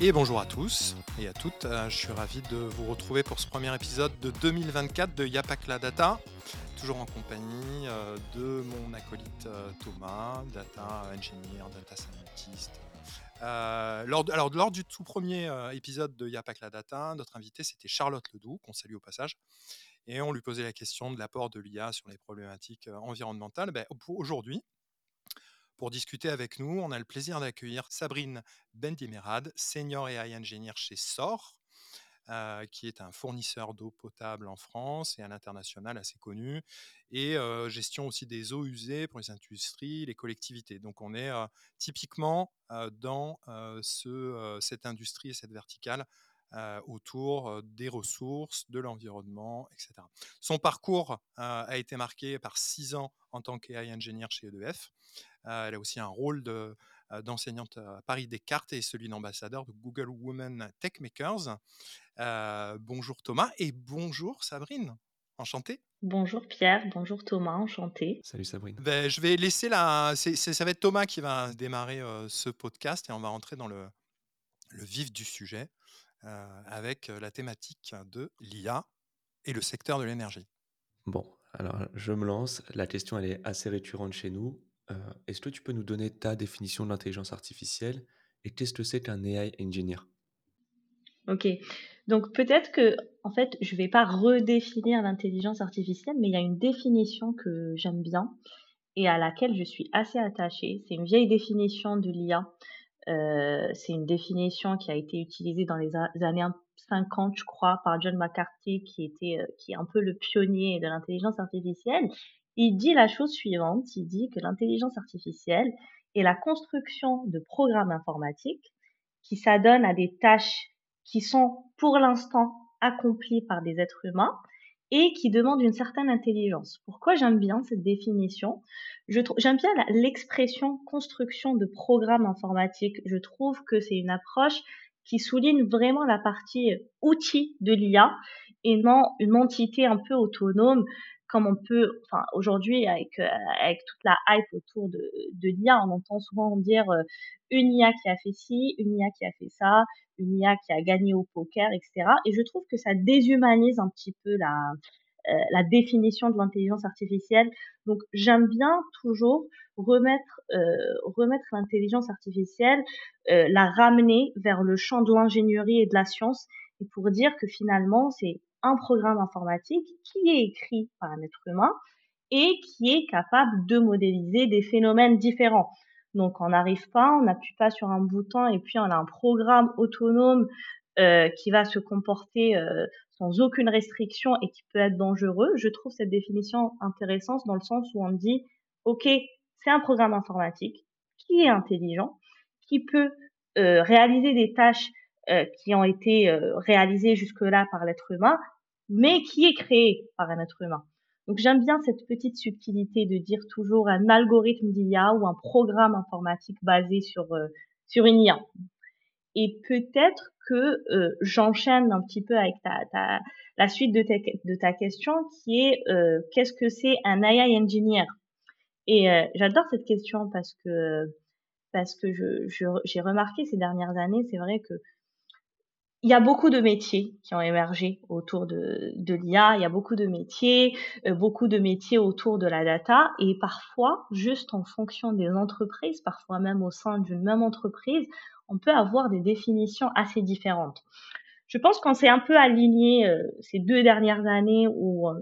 Et bonjour à tous et à toutes, euh, je suis ravi de vous retrouver pour ce premier épisode de 2024 de Yapak la Data, toujours en compagnie euh, de mon acolyte euh, Thomas, data engineer, data scientist. lors, alors, lors du tout premier épisode de Yapak la Data, notre invité c'était Charlotte Ledoux, qu'on salue au passage, et on lui posait la question de l'apport de l'IA sur les problématiques environnementales. Ben, Aujourd'hui, pour discuter avec nous, on a le plaisir d'accueillir Sabrine Bendimerad, senior AI engineer chez SOR, euh, qui est un fournisseur d'eau potable en France et à l'international assez connu, et euh, gestion aussi des eaux usées pour les industries, les collectivités. Donc on est euh, typiquement dans ce, cette industrie et cette verticale autour des ressources, de l'environnement, etc. Son parcours a été marqué par six ans en tant qu'AI engineer chez EDF. Elle a aussi un rôle d'enseignante à Paris Descartes et celui d'ambassadeur de Google Women Techmakers. bonjour Thomas et bonjour Sabrine. Enchanté. Bonjour Pierre, bonjour Thomas, enchanté. Salut Sabrine. Ben, je vais laisser la. ça va être Thomas qui va démarrer ce podcast et on va rentrer dans le, le vif du sujet. Euh, avec la thématique de l'IA et le secteur de l'énergie. Bon, alors je me lance. La question, elle est assez récurrente chez nous. Euh, est-ce que tu peux nous donner ta définition de l'intelligence artificielle et qu'est-ce que c'est qu'un AI engineer? Ok, donc peut-être que, en fait, je vais pas redéfinir l'intelligence artificielle, mais il y a une définition que j'aime bien et à laquelle je suis assez attachée. C'est une vieille définition de l'IA euh, c'est une définition qui a été utilisée dans les années 50, je crois, par John McCarthy, qui était, euh, qui est un peu le pionnier de l'intelligence artificielle. Il dit la chose suivante, il dit que l'intelligence artificielle est la construction de programmes informatiques qui s'adonnent à des tâches qui sont pour l'instant accomplies par des êtres humains et qui demande une certaine intelligence. Pourquoi j'aime bien cette définition? J'aime bien l'expression construction de programmes informatiques. Je trouve que c'est une approche qui souligne vraiment la partie outil de l'IA et non une entité un peu autonome comme on peut, enfin aujourd'hui avec euh, avec toute la hype autour de, de l'IA, on entend souvent dire euh, une IA qui a fait ci, une IA qui a fait ça, une IA qui a gagné au poker, etc. Et je trouve que ça déshumanise un petit peu la euh, la définition de l'intelligence artificielle. Donc j'aime bien toujours remettre remettre l'intelligence artificielle, la ramener vers le champ de l'ingénierie et de la science, et pour dire que finalement c'est un programme informatique qui est écrit par un être humain et qui est capable de modéliser des phénomènes différents. Donc on n'arrive pas, on n'appuie pas sur un bouton et puis on a un programme autonome euh, qui va se comporter euh, sans aucune restriction et qui peut être dangereux. Je trouve cette définition intéressante dans le sens où on dit, OK, c'est un programme informatique qui est intelligent, qui peut euh, réaliser des tâches euh, qui ont été euh, réalisés jusque-là par l'être humain, mais qui est créé par un être humain. Donc j'aime bien cette petite subtilité de dire toujours un algorithme d'IA ou un programme informatique basé sur euh, sur une IA. Et peut-être que j'enchaîne un petit peu avec ta, ta, la suite de ta, de ta question qui est qu'est-ce que c'est un AI engineer? Et j'adore cette question parce que parce que j'ai remarqué ces dernières années, c'est vrai que il y a beaucoup de métiers qui ont émergé autour de, de l'IA. Il y a beaucoup de métiers, euh, beaucoup de métiers autour de la data. Et parfois, juste en fonction des entreprises, parfois même au sein d'une même entreprise, on peut avoir des définitions assez différentes. Je pense qu'on s'est un peu aligné euh, ces deux dernières années ou euh,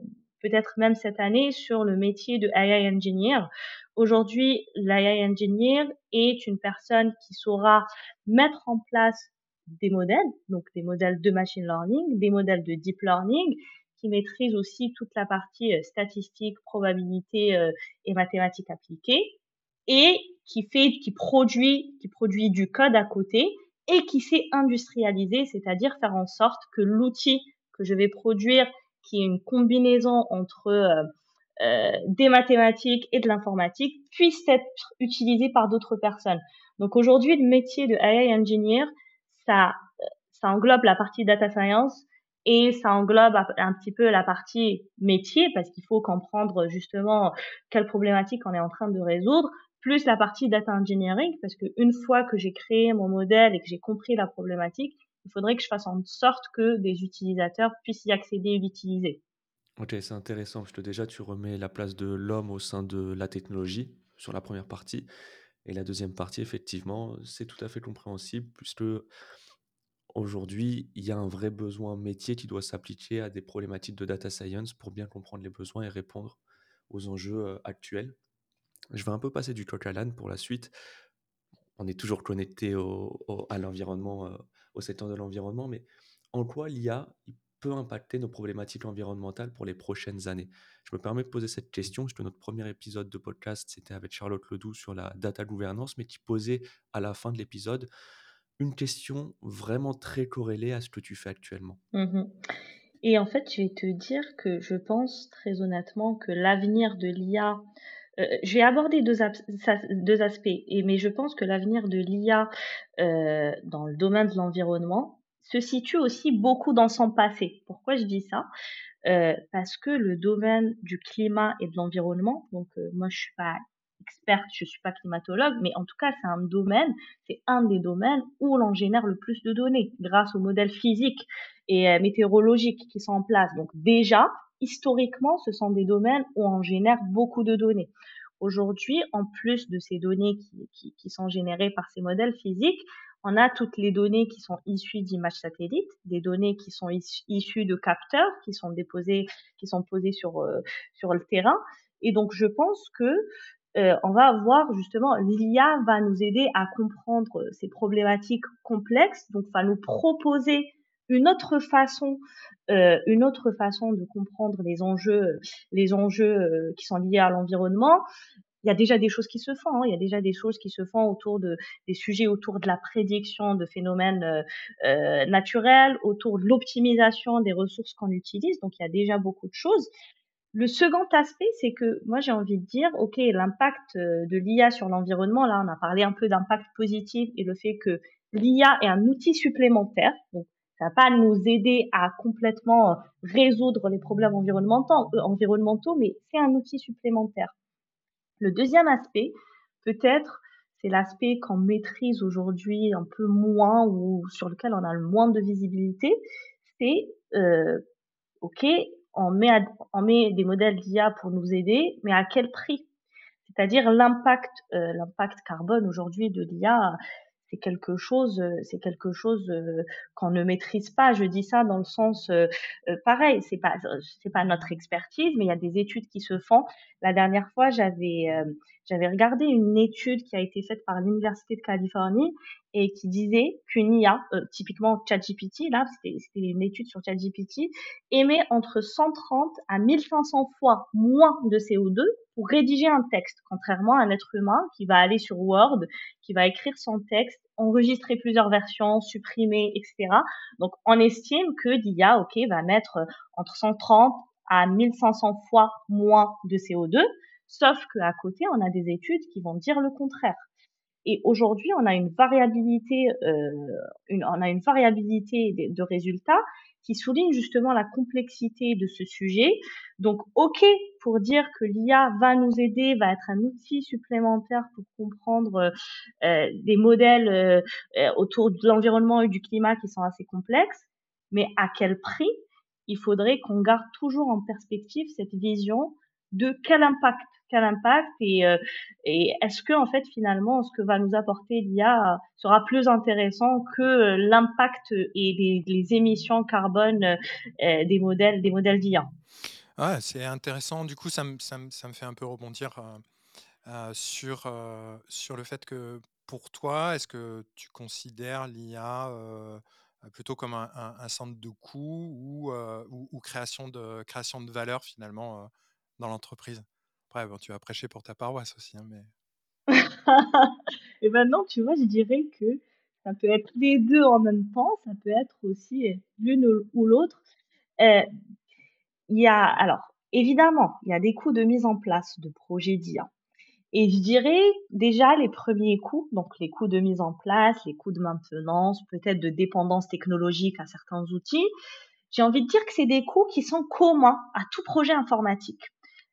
peut-être même cette année sur le métier de AI engineer. Aujourd'hui, l'AI engineer est une personne qui saura mettre en place des modèles, donc des modèles de machine learning, des modèles de deep learning, qui maîtrisent aussi toute la partie euh, statistique, probabilité euh, et mathématiques appliquées, et qui fait, qui produit, qui produit du code à côté et qui sait industrialiser, c'est-à-dire faire en sorte que l'outil que je vais produire, qui est une combinaison entre euh, des mathématiques et de l'informatique, puisse être utilisé par d'autres personnes. Donc aujourd'hui, le métier de AI engineer, ça, englobe la partie data science et ça englobe un petit peu la partie métier parce qu'il faut comprendre justement quelle problématique on est en train de résoudre, plus la partie data engineering, parce qu'une fois que j'ai créé mon modèle et que j'ai compris la problématique, il faudrait que je fasse en sorte que des utilisateurs puissent y accéder et l'utiliser. Ok, c'est intéressant, parce que déjà, tu remets la place de l'homme au sein de la technologie sur la première partie. Et la deuxième partie, effectivement, c'est tout à fait compréhensible, puisque aujourd'hui, il y a un vrai besoin métier qui doit s'appliquer à des problématiques de data science pour bien comprendre les besoins et répondre aux enjeux euh, actuels. Je vais un peu passer du coq à l'âne pour la suite. On est toujours connecté au, à l'environnement, euh, au secteur de l'environnement, mais en quoi l'IA peut impacter nos problématiques environnementales pour les prochaines années Je me permets de poser cette question, puisque notre premier épisode de podcast, c'était avec Charlotte Ledoux sur la data gouvernance, mais qui posait à la fin de l'épisode une question vraiment très corrélée à ce que tu fais actuellement. Mmh Et en fait, je vais te dire que je pense très honnêtement que l'avenir de l'IA euh, je vais aborder deux, aspects, mais je pense que l'avenir de l'IA euh, dans le domaine de l'environnement se situe aussi beaucoup dans son passé. Pourquoi je dis ça? Euh, Parce que le domaine du climat et de l'environnement, donc euh, moi je suis pas experte, je suis pas climatologue, mais en tout cas c'est un domaine, c'est un des domaines où l'on génère le plus de données grâce aux modèles physiques et euh, météorologiques qui sont en place. Donc déjà, historiquement, ce sont des domaines où on génère beaucoup de données. Aujourd'hui, en plus de ces données qui, qui, sont générées par ces modèles physiques, on a toutes les données qui sont issues d'images satellites, des données qui sont issues de capteurs qui sont déposés, qui sont posés sur euh, sur le terrain. Et donc, je pense que euh, on va avoir justement l'IA va nous aider à comprendre ces problématiques complexes, donc va nous proposer une autre façon, euh, une autre façon de comprendre les enjeux, les enjeux qui sont liés à l'environnement. Il y a déjà des choses qui se font. Hein. Il y a déjà des choses qui se font autour de des sujets autour de la prédiction de phénomènes euh, euh naturels, autour de l'optimisation des ressources qu'on utilise. Donc il y a déjà beaucoup de choses. Le second aspect, c'est que moi j'ai envie de dire, ok, l'impact euh, de l'IA sur l'environnement. Là, on a parlé un peu d'impact positif et le fait que l'IA est un outil supplémentaire. Donc ça va pas nous aider à complètement résoudre les problèmes environnementaux mais c'est un outil supplémentaire. Le deuxième aspect, peut-être, c'est l'aspect qu'on maîtrise aujourd'hui un peu moins ou sur lequel on a le moins de visibilité, c'est euh, ok, on met, des modèles d'IA pour nous aider, mais à quel prix? C'est-à-dire l'impact, euh, l'impact carbone aujourd'hui de l'IA c'est quelque chose, euh, c'est quelque chose euh, qu'on ne maîtrise pas. Je dis ça dans le sens euh, pareil, c'est pas c'est pas notre expertise, mais il y a des études qui se font. La dernière fois, j'avais j'avais regardé une étude qui a été faite par l'université de Californie et qui disait qu'une IA, typiquement ChatGPT, là c'était une étude sur ChatGPT, émet entre 130 à 1500 fois moins de CO2 pour rédiger un texte, contrairement à un être humain qui va aller sur Word, qui va écrire son texte, enregistrer plusieurs versions, supprimer, etc. Donc, on estime que l'IA, ok, va mettre entre 130 à 1500 fois moins de CO2, sauf qu'à côté, on a des études qui vont dire le contraire. Et aujourd'hui, on a une variabilité, euh, on a une variabilité de résultats qui souligne justement la complexité de ce sujet. Donc, OK pour dire que l'IA va nous aider, va être un outil supplémentaire pour comprendre euh, des modèles euh, euh, autour de l'environnement et du climat qui sont assez complexes, mais à quel prix? Il faudrait qu'on garde toujours en perspective cette vision de quel impact quel impact et, euh, et est-ce que en fait finalement ce que va nous apporter l'IA sera plus intéressant que euh, l'impact et les, émissions carbone euh, des modèles des modèles d'IA. C'est intéressant. Du coup, ça me, ça, me, ça me fait un peu rebondir sur, sur le fait que pour toi, est-ce que tu considères l'IA plutôt comme un, un, centre de coût ou, ou, ou, création, de, création de valeur finalement dans l'entreprise? Tu vas prêcher pour ta paroisse aussi, hein. Et maintenant, tu vois, je dirais que ça peut être les deux en même temps, ça peut être aussi euh, l'une ou l'autre. Euh, il y a, alors, évidemment, il y a des coûts de mise en place de projets d'IA. Et je dirais déjà les premiers coûts, donc les coûts de mise en place, les coûts de maintenance, peut-être de dépendance technologique à certains outils. J'ai envie de dire que c'est des coûts qui sont communs à tout projet informatique.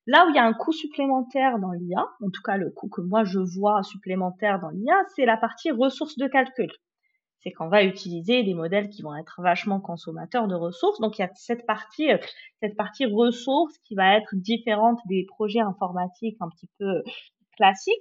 Là où il y a un coût supplémentaire dans l'IA, en tout cas le coût que moi je vois supplémentaire dans l'IA, c'est la partie ressources de calcul. C'est qu'on va utiliser des modèles qui vont être vachement consommateurs de ressources. Donc il y a cette partie, euh, cette partie ressources qui va être différente des projets informatiques un petit peu classiques.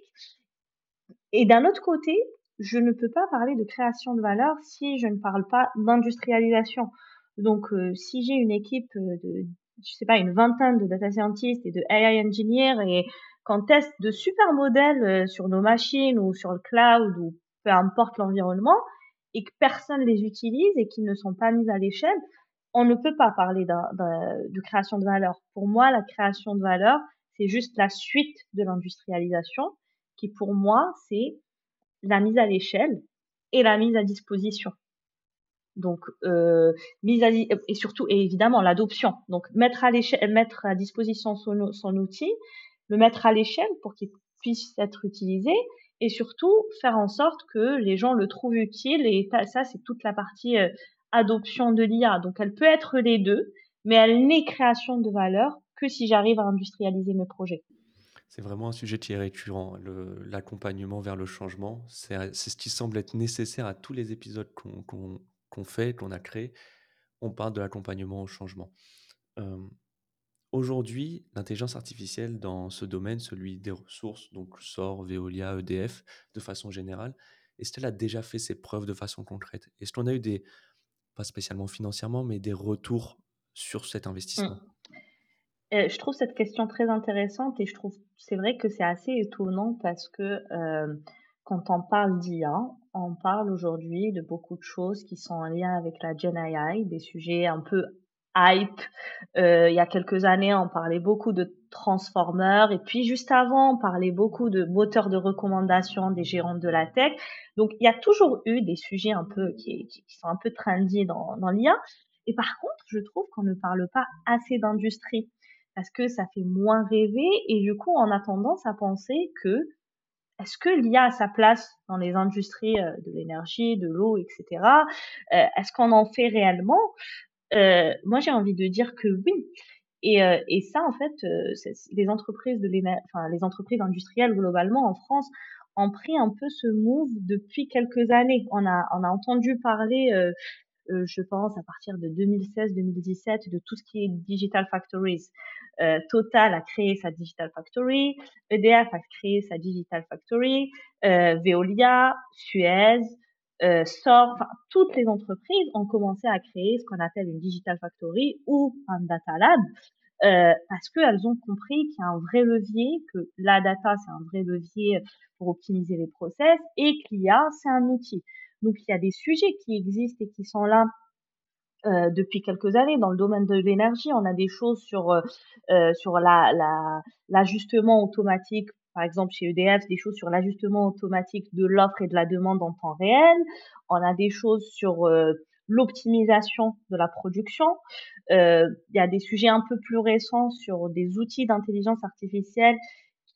Et d'un autre côté, je ne peux pas parler de création de valeur si je ne parle pas d'industrialisation. Donc, euh, si j'ai une équipe euh, de, je sais pas, une vingtaine de data scientists et de AI engineers et qu'on teste de super modèles euh, sur nos machines ou sur le cloud ou peu importe l'environnement et que personne les utilise et qu'ils ne sont pas mis à l'échelle, on ne peut pas parler de création de valeur. Pour moi, la création de valeur, c'est juste la suite de l'industrialisation qui, pour moi, c'est la mise à l'échelle et la mise à disposition. Donc, euh, mise à, et surtout, évidemment, l'adoption. Donc, mettre à l'échelle, mettre à disposition son, son outil, le mettre à l'échelle pour qu'il puisse être utilisé, et surtout faire en sorte que les gens le trouvent utile. Et ça, c'est toute la partie euh, adoption de l'IA. Donc, elle peut être les deux, mais elle n'est création de valeur que si j'arrive à industrialiser mes projets. C'est vraiment un sujet qui est récurrent, l'accompagnement vers le changement. C'est ce qui semble être nécessaire à tous les épisodes qu'on fait, qu'on a créés. On parle de l'accompagnement au changement. Aujourd'hui, l'intelligence artificielle dans ce domaine, celui des ressources, donc SOR, Veolia, EDF, de façon générale, est-ce qu'elle a déjà fait ses preuves de façon concrète? Est-ce qu'on a eu des, pas spécialement financièrement, mais des retours sur cet investissement? Mmh je trouve cette question très intéressante et je trouve c'est vrai que c'est assez étonnant parce que euh, quand on parle d'IA, on parle aujourd'hui de beaucoup de choses qui sont en lien avec la Gen AI, des sujets un peu hype. Euh, il y a quelques années, on parlait beaucoup de transformers et puis juste avant, on parlait beaucoup de moteurs de recommandation des gérants de la tech. Donc il y a toujours eu des sujets un peu qui, qui sont un peu trendy dans, dans l'IA. Et par contre, je trouve qu'on ne parle pas assez d'industrie parce que ça fait moins rêver et du coup on a tendance à penser que est-ce que l'IA a sa place dans les industries euh, de l'énergie, de l'eau, etc. Euh, est-ce qu'on en fait réellement? Euh, Moi j'ai envie de dire que oui. Et, ça en fait, les entreprises de enfin, les entreprises industrielles globalement en France ont pris un peu ce move depuis quelques années. On a entendu parler je pense, à partir de 2016-2017, de tout ce qui est Digital Factories. Euh, Total a créé sa Digital Factory, EDF a créé sa Digital Factory, euh, Veolia, Suez, euh, SOR, enfin, toutes les entreprises ont commencé à créer ce qu'on appelle une Digital Factory ou un Data Lab. Euh, parce qu'elles ont compris qu'il y a un vrai levier, que la data c'est un vrai levier pour optimiser les process et qu'il y a c'est un outil. Donc il y a des sujets qui existent et qui sont là euh, depuis quelques années dans le domaine de l'énergie. On a des choses sur euh, euh sur la l'ajustement automatique, par exemple chez EDF, des choses sur l'ajustement automatique de l'offre et de la demande en temps réel. On a des choses sur l'optimisation de la production. Il y a des sujets un peu plus récents sur des outils d'intelligence artificielle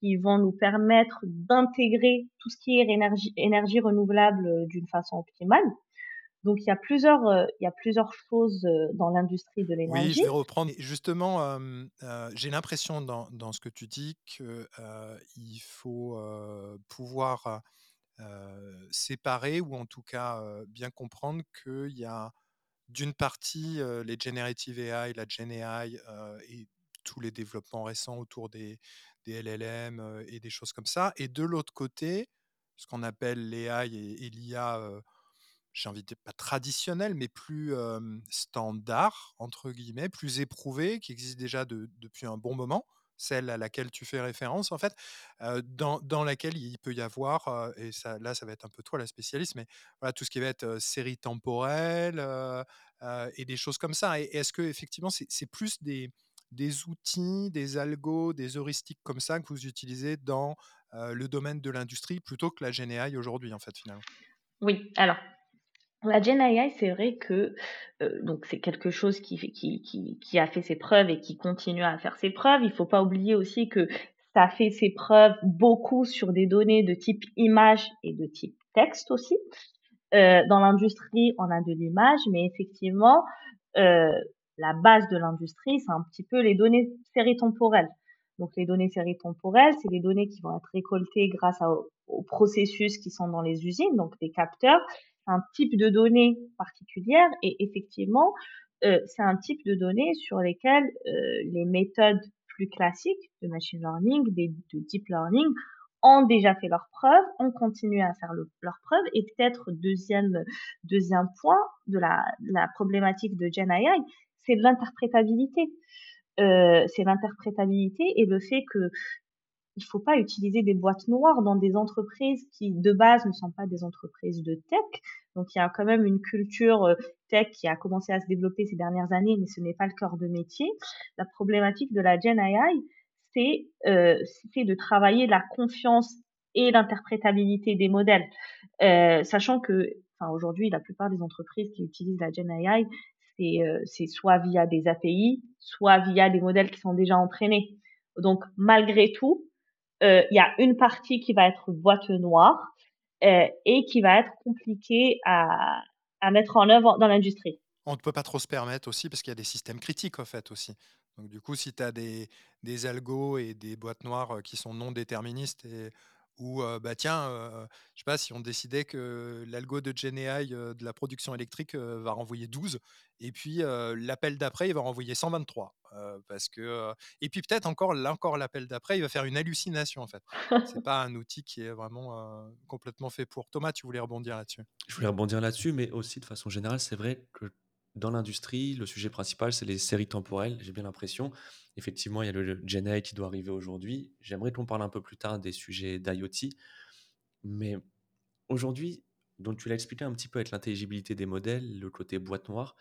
qui vont nous permettre d'intégrer tout ce qui est énergie, énergie renouvelable euh, d'une façon optimale. Donc il y a plusieurs, euh, il y a plusieurs choses euh, dans l'industrie de l'énergie. Oui, je vais reprendre. Justement, j'ai l'impression dans, dans, ce que tu dis qu'il faut pouvoir séparer ou en tout cas bien comprendre qu'il y a d'une partie les generative AI, la Gen AI et tous les développements récents autour des, des LLM et des choses comme ça. Et de l'autre côté, ce qu'on appelle l'AI et, l'IA, j'ai envie de dire pas traditionnel, mais plus standard, entre guillemets, plus éprouvé, qui existe déjà depuis un bon moment, celle à laquelle tu fais référence, en fait, dans, dans, laquelle il peut y avoir, et ça, là, ça va être un peu toi la spécialiste, mais voilà, tout ce qui va être série temporelle et des choses comme ça. Et, et est-ce que effectivement, c'est plus des des outils, des algos, des heuristiques comme ça que vous utilisez dans le domaine de l'industrie plutôt que la GenAI aujourd'hui, en fait, finalement? Oui, alors, la GenAI, c'est vrai que donc c'est quelque chose qui, qui, qui, a fait ses preuves et qui continue à faire ses preuves. Il ne faut pas oublier aussi que ça fait ses preuves beaucoup sur des données de type image et de type texte aussi. dans l'industrie, on a de l'image, mais effectivement, la base de l'industrie, c'est un petit peu les données séries temporelles. Donc les données séries temporelles, c'est des données qui vont être récoltées grâce aux processus qui sont dans les usines, donc des capteurs, un type de données particulière et effectivement, euh, c'est un type de données sur lesquelles euh, les méthodes plus classiques de machine learning, de deep learning, ont déjà fait leurs preuves, ont continué à faire leurs preuves. Et peut-être deuxième, deuxième point de la, la problématique de GenAI, c'est l'interprétabilité. Euh, c'est l'interprétabilité et le fait que il faut pas utiliser des boîtes noires dans des entreprises qui de base ne sont pas des entreprises de tech. Donc il y a quand même une culture euh, tech qui a commencé à se développer ces dernières années, mais ce n'est pas le cœur de métier. La problématique de la Gen AI, c'est euh, de travailler la confiance et l'interprétabilité des modèles, sachant que, enfin aujourd'hui, la plupart des entreprises qui utilisent la Gen AI, euh, c'est soit via des API, soit via des modèles qui sont déjà entraînés. Donc malgré tout, euh, il y a une partie qui va être boîte noire euh, et qui va être compliquée à, à mettre en œuvre dans l'industrie. On ne peut pas trop se permettre aussi parce qu'il y a des systèmes critiques en fait aussi. Donc du coup, si tu as des, des algos et des boîtes noires qui sont non déterministes et ou bah tiens, je sais pas si on décidait que l'algo de GenAI de la production électrique va renvoyer 12 et puis l'appel d'après il va renvoyer 123 parce que et puis peut-être encore encore l'appel d'après il va faire une hallucination en fait. C'est pas un outil qui est vraiment complètement fait pour. Thomas, tu voulais rebondir là-dessus? Je voulais rebondir là-dessus, mais aussi de façon générale, c'est vrai que dans l'industrie, le sujet principal, c'est les séries temporelles, j'ai bien l'impression. Effectivement, il y a le Gen qui doit arriver aujourd'hui. J'aimerais qu'on parle un peu plus tard des sujets d'IoT. Mais aujourd'hui, donc tu l'as expliqué un petit peu avec l'intelligibilité des modèles, le côté boîte noire.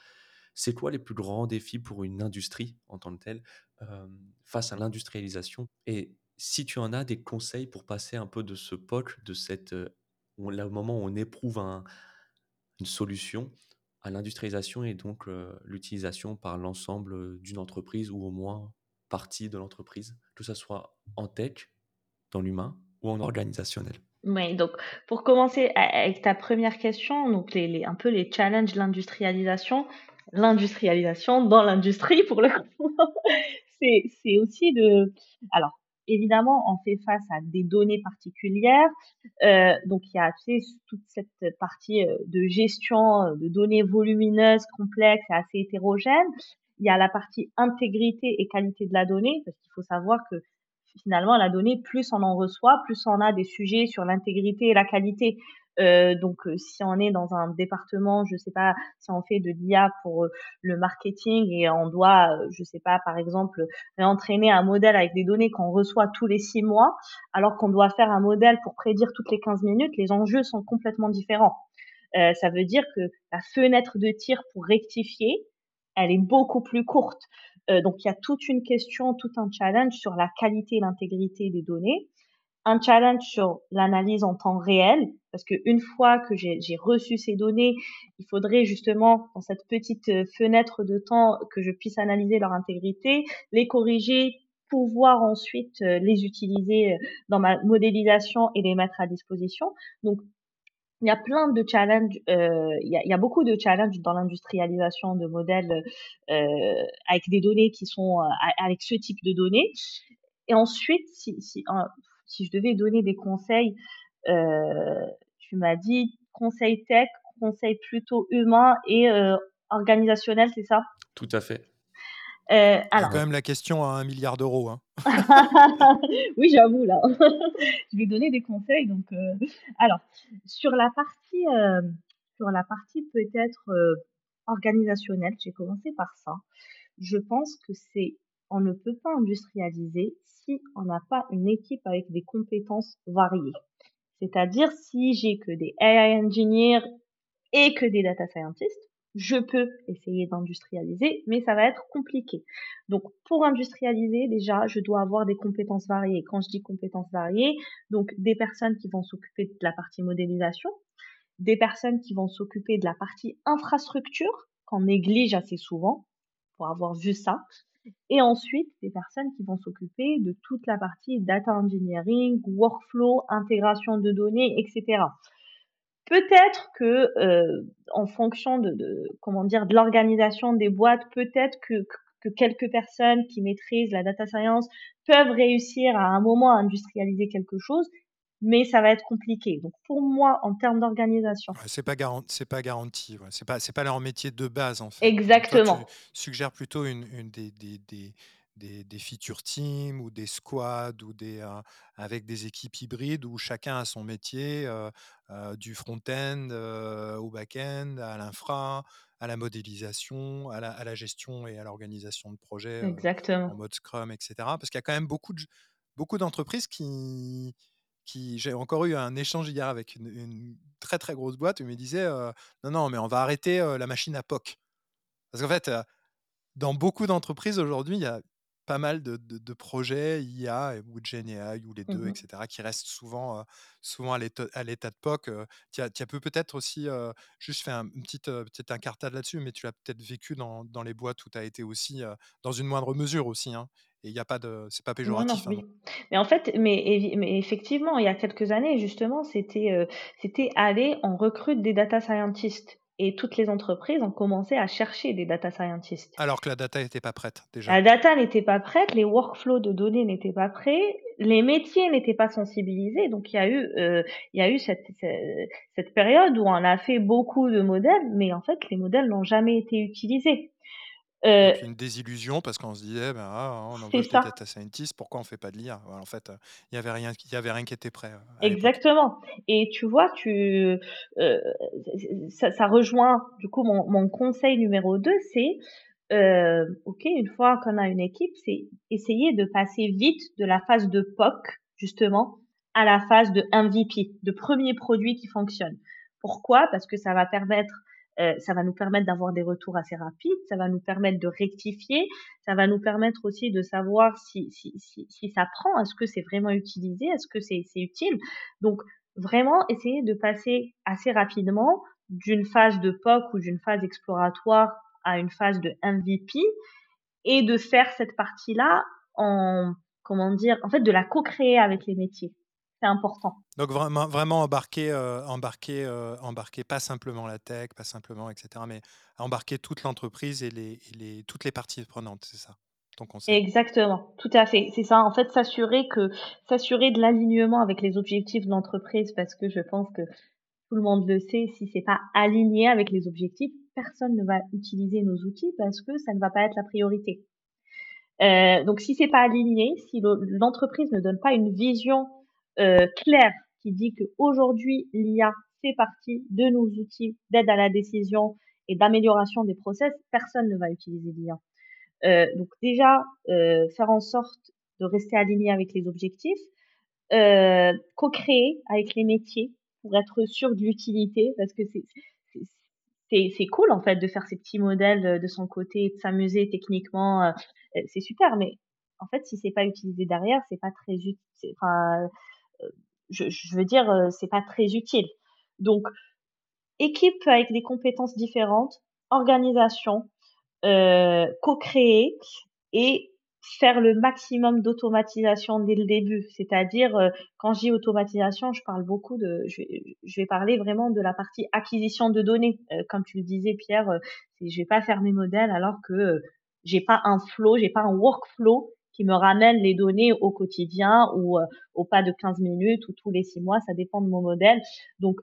C'est quoi les plus grands défis pour une industrie en tant que telle euh, face à l'industrialisation? Et si tu en as des conseils pour passer un peu de ce POC, de cette, euh, là, au moment où on éprouve une solution, à l'industrialisation et donc l'utilisation par l'ensemble d'une entreprise ou au moins partie de l'entreprise, que ce soit en tech, dans l'humain ou en organisationnel. Oui, donc pour commencer avec ta première question, donc les, un peu les challenges de l'industrialisation, l'industrialisation dans l'industrie pour le coup, c'est aussi de... Alors, évidemment, on fait face à des données particulières. Euh, donc, il y a toute cette partie euh, de gestion euh, de données volumineuses, complexes et assez hétérogènes. Il y a la partie intégrité et qualité de la donnée, parce qu'il faut savoir que finalement, la donnée, plus on en reçoit, plus on a des sujets sur l'intégrité et la qualité. Euh, donc, euh, si on est dans un département, je sais pas, si on fait de l'IA pour euh, le marketing et on doit, je sais pas, par exemple, entraîner un modèle avec des données qu'on reçoit tous les six mois, alors qu'on doit faire un modèle pour prédire toutes les 15 minutes, les enjeux sont complètement différents. ça veut dire que la fenêtre de tir pour rectifier, elle est beaucoup plus courte. donc, il y a toute une question, tout un challenge sur la qualité et l'intégrité des données un challenge sur l'analyse en temps réel, parce qu'une fois que j'ai reçu ces données, il faudrait justement, dans cette petite euh, fenêtre de temps, que je puisse analyser leur intégrité, les corriger, pouvoir ensuite euh, les utiliser euh, dans ma modélisation et les mettre à disposition. Donc, il y a plein de challenges, il, y a, beaucoup de challenges dans l'industrialisation de modèles avec des données qui sont avec ce type de données. Et ensuite, si, si, si je devais donner des conseils, euh, tu m'as dit conseil tech, conseil plutôt humain et euh, organisationnel, c'est ça? Tout à fait. Euh, alors... quand même la question à un milliard d'euros. Hein. oui, j'avoue, là. je vais donner des conseils. Donc, euh, alors, sur la partie, euh, sur la partie peut-être organisationnelle, j'ai commencé par ça. Je pense que c'est, on ne peut pas industrialiser si on n'a pas une équipe avec des compétences variées. C'est-à-dire si j'ai que des AI engineers et que des data scientists, je peux essayer d'industrialiser, mais ça va être compliqué. Donc, pour industrialiser, déjà, je dois avoir des compétences variées. Quand je dis compétences variées, donc des personnes qui vont s'occuper de la partie modélisation, des personnes qui vont s'occuper de la partie infrastructure, qu'on néglige assez souvent, pour avoir vu ça, et ensuite des personnes qui vont s'occuper de toute la partie data engineering, workflow, intégration de données, etc. Peut-être que euh, en fonction de, comment dire de l'organisation des boîtes, peut-être que quelques personnes qui maîtrisent la data science peuvent réussir à un moment à industrialiser quelque chose, mais ça va être compliqué. Donc pour moi, en termes d'organisation, c'est pas garanti, c'est pas garanti. C'est pas, c'est pas leur métier de base en fait. exactement, tu suggères plutôt une, une des, des, des, des, des feature teams ou des squads ou des, euh, avec des équipes hybrides où chacun a son métier, euh, euh, du front-end au back-end, à l'infra, à la modélisation, à la, à la gestion et à l'organisation de projets exactement. en mode Scrum, etc. Parce qu'il y a quand même beaucoup de, beaucoup d'entreprises qui, qui j'ai encore eu un échange hier avec une, très très grosse boîte où il me disait non non mais on va arrêter la machine à POC parce qu'en fait dans beaucoup d'entreprises aujourd'hui il y a pas mal de, de, projets IA ou GenAI ou les deux, Mhm. etc., qui restent souvent, souvent à l'état de POC. tu as, as peut-être aussi juste fait un, une petite, petite incartade là-dessus, mais tu l'as peut-être vécu dans, dans, les boîtes où tu as été aussi, dans une moindre mesure aussi. Hein, et il n'y a pas de. C'est pas Non, non, péjoratif. Hein. Mais en fait, mais, mais effectivement, il y a quelques années, justement, c'était c'était aller, on recrute des data scientists et toutes les entreprises ont commencé à chercher des data scientists. Alors que la data n'était pas prête déjà. La data n'était pas prête, les workflows de données n'étaient pas prêts, les métiers n'étaient pas sensibilisés. Donc il y a eu, euh, il y a eu cette, cette période où on a fait beaucoup de modèles, mais en fait les modèles n'ont jamais été utilisés. Euh, une désillusion parce qu'on se disait, ben, ah, on embauche des data scientists, pourquoi on fait pas de l'IA En fait, il n'y avait rien, il y avait rien qui était prêt. Exactement. Et tu vois, tu, euh, ça, ça, rejoint du coup mon, mon conseil numéro 2, c'est euh, ok, une fois qu'on a une équipe, c'est essayer de passer vite de la phase de POC justement à la phase de MVP, de premier produit qui fonctionne. Pourquoi? Parce que ça va permettre euh, ça va nous permettre d'avoir des retours assez rapides, ça va nous permettre de rectifier, ça va nous permettre aussi de savoir si, si, si, si ça prend, est-ce que c'est vraiment utilisé, est-ce que c'est utile. Donc vraiment essayer de passer assez rapidement d'une phase de POC ou d'une phase exploratoire à une phase de MVP et de faire cette partie-là en, comment dire, en fait de la co-créer avec les métiers c'est important. Donc vraiment, vraiment embarquer, euh, embarquer, euh, embarquer pas simplement la tech, pas simplement, etc., mais embarquer toute l'entreprise et, les, et les, toutes les parties prenantes, c'est ça ton conseil Exactement, tout à fait. C'est ça, en fait, s'assurer que s'assurer de l'alignement avec les objectifs de l'entreprise, parce que je pense que tout le monde le sait, si c'est pas aligné avec les objectifs, personne ne va utiliser nos outils parce que ça ne va pas être la priorité. Euh, donc si c'est pas aligné, si l'entreprise ne donne pas une vision euh, qui dit qu'aujourd'hui, l'IA fait partie de nos outils d'aide à la décision et d'amélioration des process, personne ne va utiliser l'IA. Euh, donc déjà, euh, faire en sorte de rester aligné avec les objectifs, euh, co-créer avec les métiers pour être sûr de l'utilité, parce que c'est c'est cool en fait de faire ces petits modèles de son côté, de s'amuser techniquement, euh, c'est super, mais en fait si c'est pas utilisé derrière, c'est pas très utile. Enfin, je, je, veux dire, euh, c'est pas très utile. Donc, équipe avec des compétences différentes, organisation, euh, co-créer et faire le maximum d'automatisation dès le début. C'est-à-dire, euh, quand j'ai automatisation, je parle beaucoup de, je vais, je parler vraiment de la partie acquisition de données. Comme tu le disais, Pierre, euh, je vais pas faire mes modèles alors que j'ai pas un flow, j'ai pas un workflow qui me ramène les données au quotidien ou euh, au pas de 15 minutes ou tous les six mois, ça dépend de mon modèle. Donc,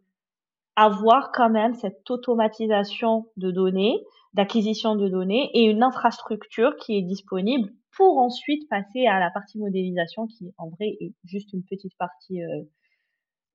avoir quand même cette automatisation de données, d'acquisition de données et une infrastructure qui est disponible pour ensuite passer à la partie modélisation qui en vrai est juste une petite partie euh,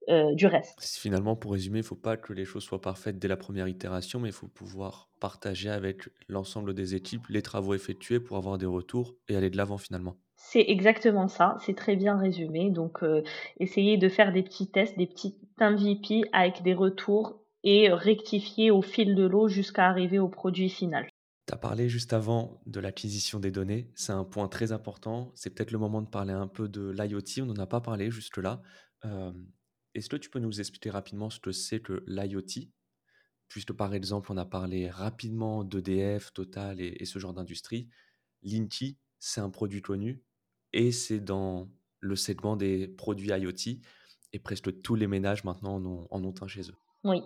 euh, du reste. Finalement, pour résumer, il ne faut pas que les choses soient parfaites dès la première itération, mais il faut pouvoir partager avec l'ensemble des équipes les travaux effectués pour avoir des retours et aller de l'avant finalement. C'est exactement ça, c'est très bien résumé. Donc, euh, essayer de faire des petits tests, des petits MVP avec des retours et rectifier au fil de l'eau jusqu'à arriver au produit final. Tu as parlé juste avant de l'acquisition des données, c'est un point très important. C'est peut-être le moment de parler un peu de l'IoT, on n'en a pas parlé juste là. Euh, est-ce que tu peux nous expliquer rapidement ce que c'est que l'IoT? Puisque par exemple, on a parlé rapidement d'EDF, Total et, ce genre d'industrie. Linky, c'est un produit connu et c'est dans le segment des produits IoT et presque tous les ménages maintenant en ont, en ont un chez eux. Oui.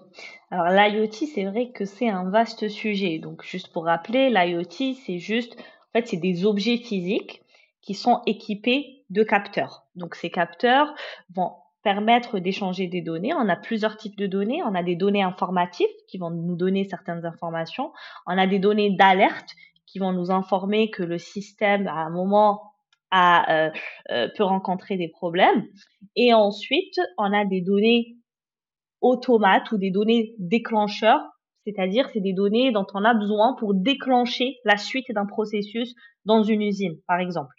Alors l'IoT, c'est vrai que c'est un vaste sujet. Donc juste pour rappeler, l'IoT, c'est juste En fait, c'est des objets physiques qui sont équipés de capteurs. Donc ces capteurs vont permettre d'échanger des données. On a plusieurs types de données. On a des données informatives qui vont nous donner certaines informations. On a des données d'alerte qui vont nous informer que le système, à un moment, a, euh, euh, peut rencontrer des problèmes. Et ensuite, on a des données automates ou des données déclencheurs, c'est-à-dire c'est des données dont on a besoin pour déclencher la suite d'un processus dans une usine, par exemple.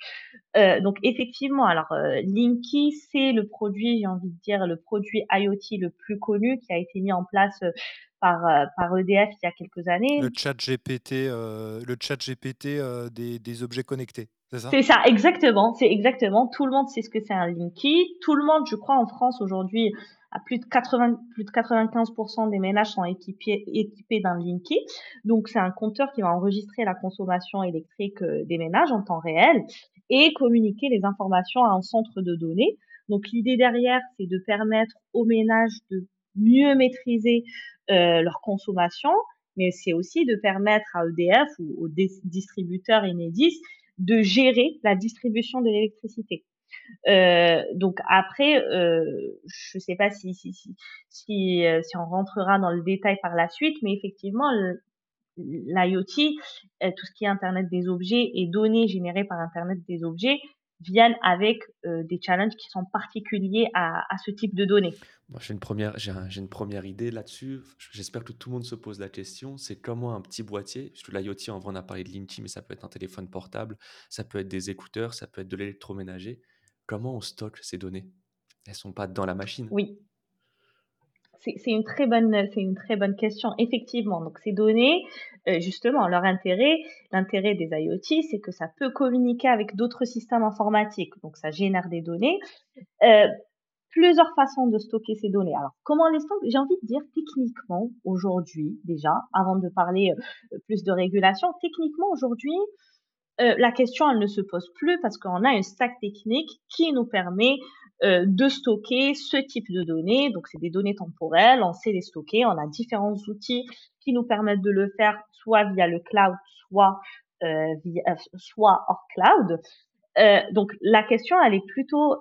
Euh, donc effectivement, alors euh, Linky, c'est le produit, j'ai envie de dire, le produit IoT le plus connu qui a été mis en place euh, par, par EDF il y a quelques années. Le chat GPT, le chat GPT des, des, objets connectés, c'est ça? C'est ça, exactement. C'est exactement. Tout le monde sait ce que c'est un Linky. Tout le monde, je crois, en France aujourd'hui à plus de 80, plus de 95% des ménages sont équipés, d'un Linky. Donc, c'est un compteur qui va enregistrer la consommation électrique euh, des ménages en temps réel et communiquer les informations à un centre de données. Donc, l'idée derrière, c'est de permettre aux ménages de mieux maîtriser euh, leur consommation, mais c'est aussi de permettre à EDF ou aux distributeurs Enedis de gérer la distribution de l'électricité. Euh, donc après, euh, je ne sais pas si si si euh, si, on rentrera dans le détail par la suite, mais effectivement, l'IoT, tout ce qui est Internet des objets et données générées par Internet des objets viennent avec des challenges qui sont particuliers à, ce type de données. Moi, j'ai une première, j'ai une première idée là-dessus. J'espère que tout le monde se pose la question. C'est comment un petit boîtier, l'IoT, en vrai, on a parlé de Linky, mais ça peut être un téléphone portable, ça peut être des écouteurs, ça peut être de l'électroménager comment on stocke ces données? Elles sont pas dans la machine Oui. C'est une très bonne, une très bonne question. Effectivement, donc ces données, euh, justement, leur intérêt, l'intérêt des IoT, c'est que ça peut communiquer avec d'autres systèmes informatiques. Donc, ça génère des données. Euh, plusieurs façons de stocker ces données. Alors, comment les stocker J'ai envie de dire techniquement aujourd'hui déjà, avant de parler euh, plus de régulation, techniquement aujourd'hui, euh, la question, elle ne se pose plus parce qu'on a un stack technique qui nous permet euh, de stocker ce type de données. Donc, c'est des données temporelles, on sait les stocker. On a différents outils qui nous permettent de le faire soit via le cloud, soit, euh, soit hors cloud. donc, la question, elle est plutôt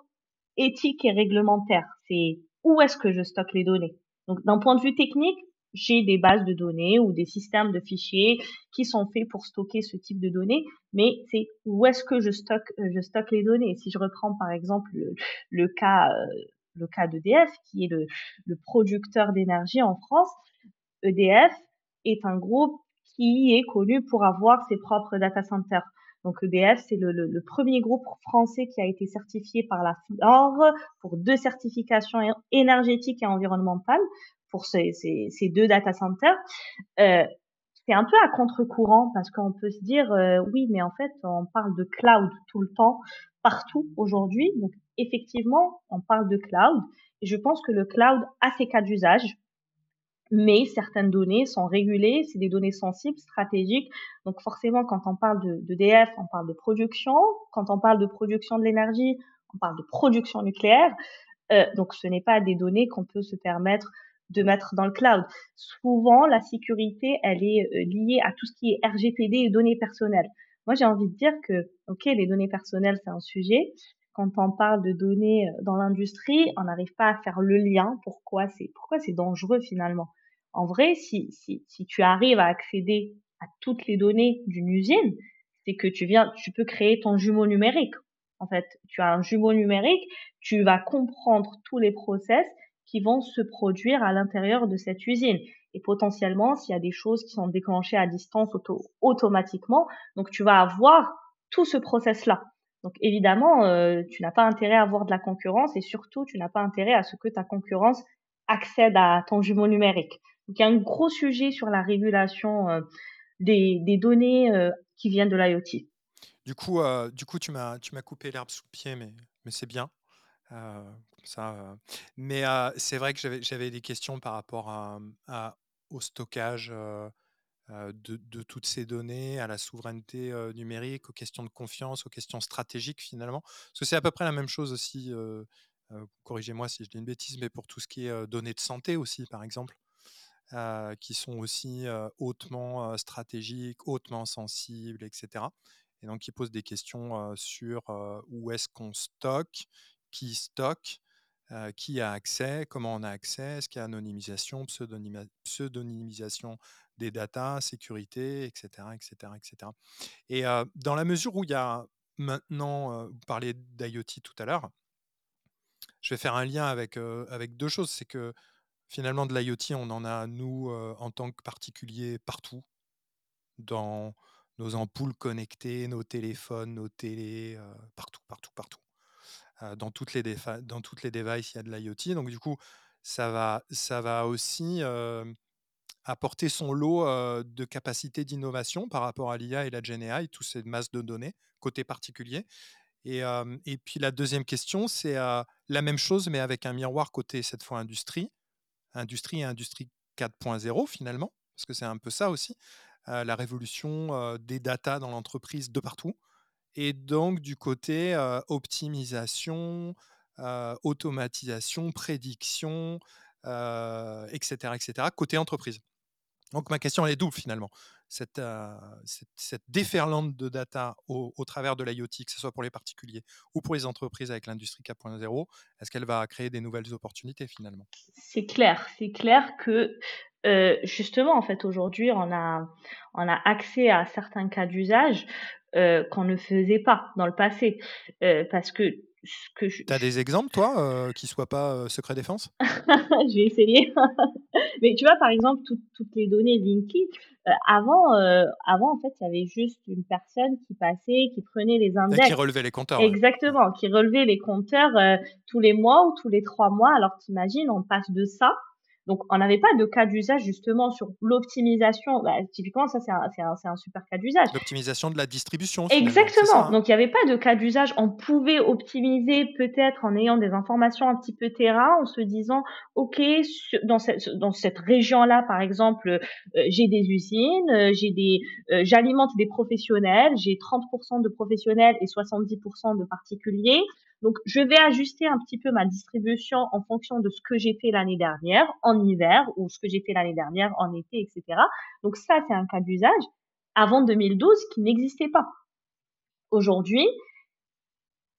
éthique et réglementaire. C'est où est-ce que je stocke les données? Donc, d'un point de vue technique, j'ai des bases de données ou des systèmes de fichiers qui sont faits pour stocker ce type de données, mais c'est où est-ce que je stocke, euh, je stocke les données? Si je reprends par exemple le, cas, euh, le cas d'EDF, qui est le, producteur d'énergie en France, EDF est un groupe qui est connu pour avoir ses propres data centers. Donc EDF, c'est le, le, premier groupe français qui a été certifié par la FLOR pour deux certifications énergétiques et environnementales pour ces, deux data centers. Euh, c'est un peu à contre-courant parce qu'on peut se dire euh, oui, mais en fait, on parle de cloud tout le temps, partout aujourd'hui. Donc effectivement, on parle de cloud je pense que le cloud a ses cas d'usage. Mais certaines données sont régulées, c'est des données sensibles, stratégiques. Donc forcément, quand on parle de, de DF, on parle de production. Quand on parle de production de l'énergie, on parle de production nucléaire. Euh, donc ce n'est pas des données qu'on peut se permettre de mettre dans le cloud. Souvent, la sécurité, elle est euh, liée à tout ce qui est RGPD et données personnelles. Moi, j'ai envie de dire que, OK, les données personnelles, c'est un sujet. Quand on parle de données euh, dans l'industrie, on n'arrive pas à faire le lien. Pourquoi c'est, pourquoi c'est dangereux finalement? En vrai, si, si, si tu arrives à accéder à toutes les données d'une usine, c'est que tu viens, tu peux créer ton jumeau numérique. En fait, tu as un jumeau numérique, tu vas comprendre tous les process qui vont se produire à l'intérieur de cette usine. Et potentiellement, s'il y a des choses qui sont déclenchées à distance auto automatiquement, donc tu vas avoir tout ce process-là. Donc évidemment, euh, tu n'as pas intérêt à avoir de la concurrence et surtout, tu n'as pas intérêt à ce que ta concurrence accède à ton jumeau numérique. Donc il y a un gros sujet sur la régulation euh, des, données euh, qui viennent de l'IoT. Du coup, du coup, tu m'as tu m'as coupé l'herbe sous le pied, mais mais c'est bien. Mais c'est vrai que j'avais des questions par rapport à, au stockage de, toutes ces données, à la souveraineté numérique, aux questions de confiance, aux questions stratégiques finalement. Parce que c'est à peu près la même chose aussi, corrigez-moi si je dis une bêtise, mais pour tout ce qui est données de santé aussi, par exemple. qui sont aussi hautement stratégiques, hautement sensibles, etc. et donc qui pose des questions sur où est-ce qu'on stocke, qui stocke, qui a accès, comment on a accès, est-ce qu'il y a anonymisation, pseudonymisation des datas, sécurité, etc. etc., etc. Et dans la mesure où il y a maintenant, vous parliez d'IoT tout à l'heure, je vais faire un lien avec, avec deux choses. C'est que finalement, de l'IoT, on en a, nous, en tant que particuliers, partout, dans nos ampoules connectées, nos téléphones, nos télés, partout, partout, partout. Dans, toutes les dans toutes les devices, il y a de l'IoT. Donc, du coup, ça va, ça va aussi apporter son lot de capacités d'innovation par rapport à l'IA et la GenAI, toutes ces masses de données, côté particulier. Et, et puis la deuxième question, c'est la même chose, mais avec un miroir côté, cette fois, industrie. Industrie et industrie 4.0, finalement, parce que c'est un peu ça aussi, la révolution des datas dans l'entreprise de partout. Et donc, du côté optimisation, automatisation, prédiction, etc., etc., côté entreprise. Donc ma question elle est double finalement. Cette, cette, déferlante de data au, travers de l'IoT, que ce soit pour les particuliers ou pour les entreprises avec l'industrie 4.0, est-ce qu'elle va créer des nouvelles opportunités finalement? C'est clair, c'est clair que justement en fait aujourd'hui on a, on a accès à certains cas d'usage qu'on ne faisait pas dans le passé. parce que tu as des exemples, toi, euh, qui ne soient pas euh, secret défense? Je vais essayer. Mais tu vois, par exemple, toutes les données Linky, euh, avant, avant, en fait, il y avait juste une personne qui passait, qui prenait les index. qui relevait les compteurs. Exactement, qui relevait les compteurs tous les mois ou tous les trois mois. Alors, t'imagines, on passe de ça donc, on n'avait pas de cas d'usage justement sur l'optimisation. Bah, typiquement, ça, c'est un, un, super cas d'usage. L'optimisation de la distribution. Exactement. Hein. Donc, il n'y avait pas de cas d'usage. On pouvait optimiser peut-être en ayant des informations un petit peu terrain, en se disant, OK, dans cette, dans cette région-là, par exemple, euh, j'ai des usines, euh, j'ai des, euh, j'alimente des professionnels, j'ai 30% de professionnels et 70% de particuliers. Donc, je vais ajuster un petit peu ma distribution en fonction de ce que j'ai fait l'année dernière en hiver ou ce que j'ai fait l'année dernière en été, etc. Donc, ça, c'est un cas d'usage avant 2012 qui n'existait pas. Aujourd'hui,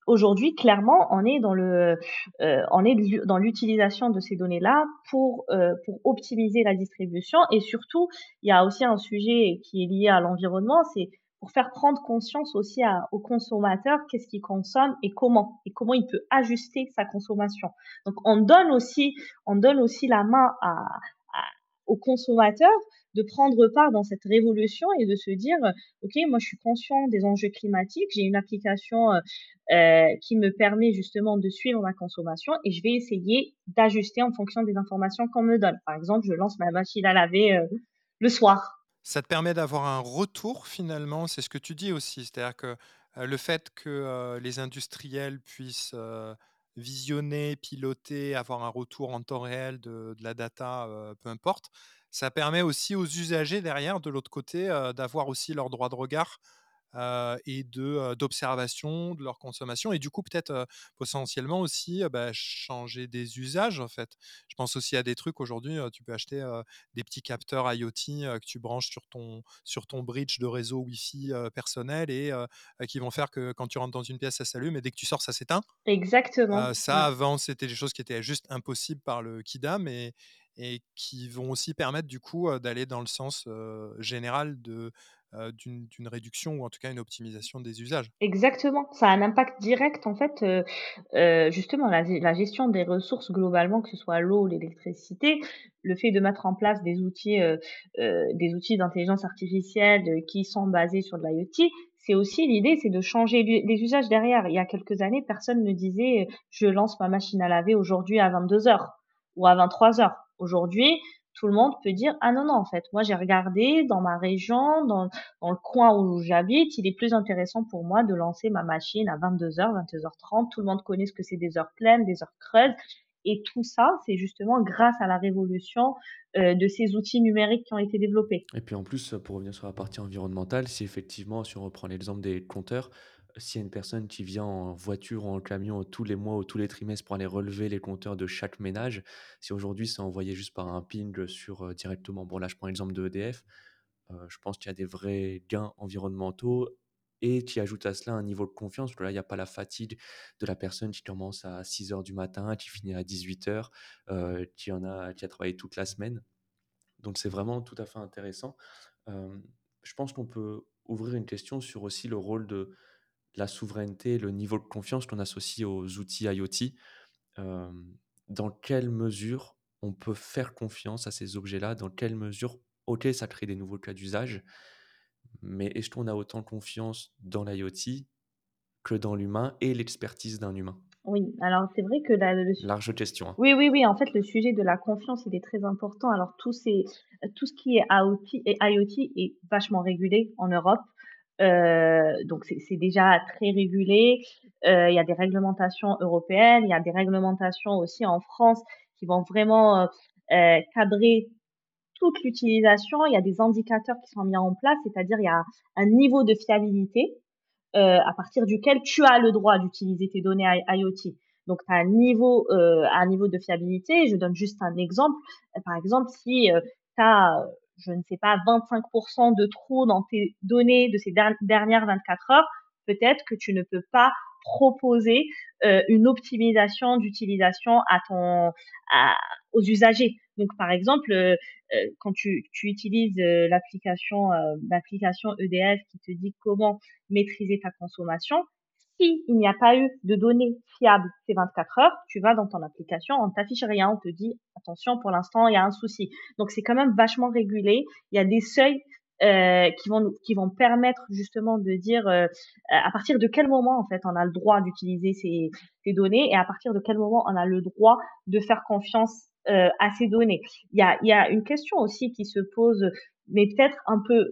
aujourd'hui, clairement, on est dans le, euh, on est dans l'utilisation de ces données-là pour euh, pour optimiser la distribution et surtout, il y a aussi un sujet qui est lié à l'environnement, c'est pour faire prendre conscience aussi à, au consommateur qu'est-ce qu'il consomme et comment et comment il peut ajuster sa consommation. Donc on donne aussi on donne aussi la main à, à, au consommateur de prendre part dans cette révolution et de se dire ok moi je suis conscient des enjeux climatiques j'ai une application euh, euh qui me permet justement de suivre ma consommation et je vais essayer d'ajuster en fonction des informations qu'on me donne par exemple je lance ma machine à laver euh, le soir ça te permet d'avoir un retour finalement, c'est ce que tu dis aussi, c'est-à-dire que le fait que les industriels puissent visionner, piloter, avoir un retour en temps réel de, la data, peu importe, ça permet aussi aux usagers derrière, de l'autre côté, d'avoir aussi leur droit de regard euh, et de euh, d'observation de leur consommation et du coup peut-être euh, potentiellement aussi bah, changer des usages en fait. Je pense aussi à des trucs aujourd'hui, tu peux acheter des petits capteurs IoT que tu branches sur ton sur ton bridge de réseau Wi-Fi personnel et qui vont faire que quand tu rentres dans une pièce ça s'allume et dès que tu sors ça s'éteint. Exactement. ça avant c'était des choses qui étaient juste impossibles par le KIDAM et et qui vont aussi permettre du coup d'aller dans le sens général de d'une réduction ou en tout cas une optimisation des usages. Exactement, ça a un impact direct en fait, euh, euh, justement la, la, gestion des ressources globalement, que ce soit l'eau, l'électricité, le fait de mettre en place des outils, des outils d'intelligence artificielle qui sont basés sur de l'IoT, c'est aussi l'idée, c'est de changer les usages derrière. Il y a quelques années, personne ne disait je lance ma machine à laver aujourd'hui à 22 heures ou à 23 heures. Aujourd'hui, tout le monde peut dire ah non non en fait moi j'ai regardé dans ma région dans, dans le coin où j'habite il est plus intéressant pour moi de lancer ma machine à 22h 22h30 tout le monde connaît ce que c'est des heures pleines des heures creuses et tout ça c'est justement grâce à la révolution euh, de ces outils numériques qui ont été développés. Et puis en plus pour revenir sur la partie environnementale si effectivement si on reprend l'exemple des compteurs s'il y a une personne qui vient en voiture ou en camion tous les mois ou tous les trimestres pour aller relever les compteurs de chaque ménage, si aujourd'hui c'est envoyé juste par un ping sur euh, directement, bon là je prends l'exemple de EDF, euh, je pense qu'il y a des vrais gains environnementaux et tu ajoutes à cela un niveau de confiance, là, il n'y a pas la fatigue de la personne qui commence à 6 heures du matin, qui finit à 18 heures, euh, qui, en a, qui a travaillé toute la semaine. Donc c'est vraiment tout à fait intéressant. je pense qu'on peut ouvrir une question sur aussi le rôle de la souveraineté, le niveau de confiance qu'on associe aux outils IoT. dans quelle mesure on peut faire confiance à ces objets-là? Dans quelle mesure, ok, ça crée des nouveaux cas d'usage, mais est-ce qu'on a autant confiance dans l'IoT que dans l'humain et l'expertise d'un humain? Oui, alors c'est vrai que la, Large question. Hein. Oui, oui, oui. En fait, le sujet de la confiance, il est très important. Alors, tout, ces, tout ce qui est IoT est vachement régulé en Europe. Euh, donc, c'est déjà très régulé. Euh, il y a des réglementations européennes, il y a des réglementations aussi en France qui vont vraiment euh, cadrer toute l'utilisation. Il y a des indicateurs qui sont mis en place, c'est-à-dire il y a un niveau de fiabilité euh, à partir duquel tu as le droit d'utiliser tes données IoT. Donc, tu as un niveau, euh, un niveau de fiabilité. Je donne juste un exemple. Par exemple, si euh, tu as, je ne sais pas, 25% de trous dans tes données de ces dernières 24 heures, peut-être que tu ne peux pas proposer euh, une optimisation d'utilisation à ton, aux usagers. Donc, par exemple, euh, euh, quand tu, tu utilises l'application, l'application EDF qui te dit comment maîtriser ta consommation, il n'y a pas eu de données fiables ces 24 heures, tu vas dans ton application, on t'affiche rien, on te dit attention, pour l'instant, il y a un souci. Donc c'est quand même vachement régulé. Il y a des seuils euh, qui vont qui vont permettre justement de dire euh, à partir de quel moment en fait on a le droit d'utiliser ces, ces, données et à partir de quel moment on a le droit de faire confiance euh, à ces données. Il y a il y a une question aussi qui se pose, mais peut-être un peu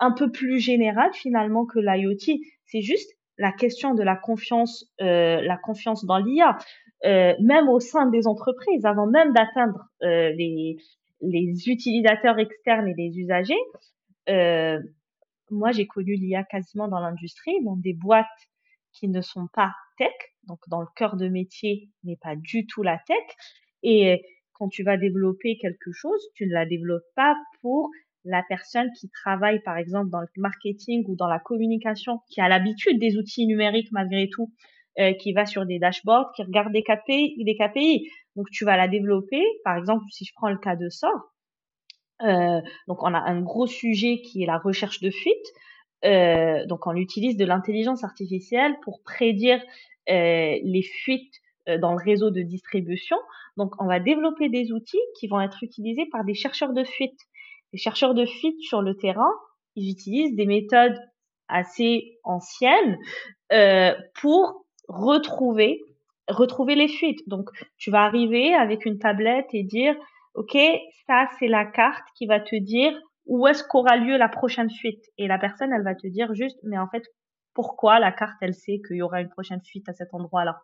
un peu plus générale finalement que l'IoT. C'est juste la question de la confiance, euh, la confiance dans l'IA, euh, même au sein des entreprises, avant même d'atteindre euh, les, les utilisateurs externes et les usagers. Euh, moi, j'ai connu l'IA quasiment dans l'industrie, dans des boîtes qui ne sont pas tech, donc dans le cœur de métier n'est pas du tout la tech. Et quand tu vas développer quelque chose, tu ne la développes pas pour la personne qui travaille, par exemple, dans le marketing ou dans la communication, qui a l'habitude des outils numériques malgré tout, euh, qui va sur des dashboards, qui regarde des KPI, des KPI. Donc, tu vas la développer. Par exemple, si je prends le cas de sort, euh, donc on a un gros sujet qui est la recherche de fuite. Euh, donc, on utilise de l'intelligence artificielle pour prédire les fuites dans le réseau de distribution. Donc, on va développer des outils qui vont être utilisés par des chercheurs de fuite les chercheurs de fuite sur le terrain, ils utilisent des méthodes assez anciennes euh, pour retrouver les fuites. Donc, tu vas arriver avec une tablette et dire, OK, ça, c'est la carte qui va te dire où est-ce qu'aura lieu la prochaine fuite. Et la personne, elle va te dire juste, mais en fait, pourquoi la carte, elle sait qu'il y aura une prochaine fuite à cet endroit-là?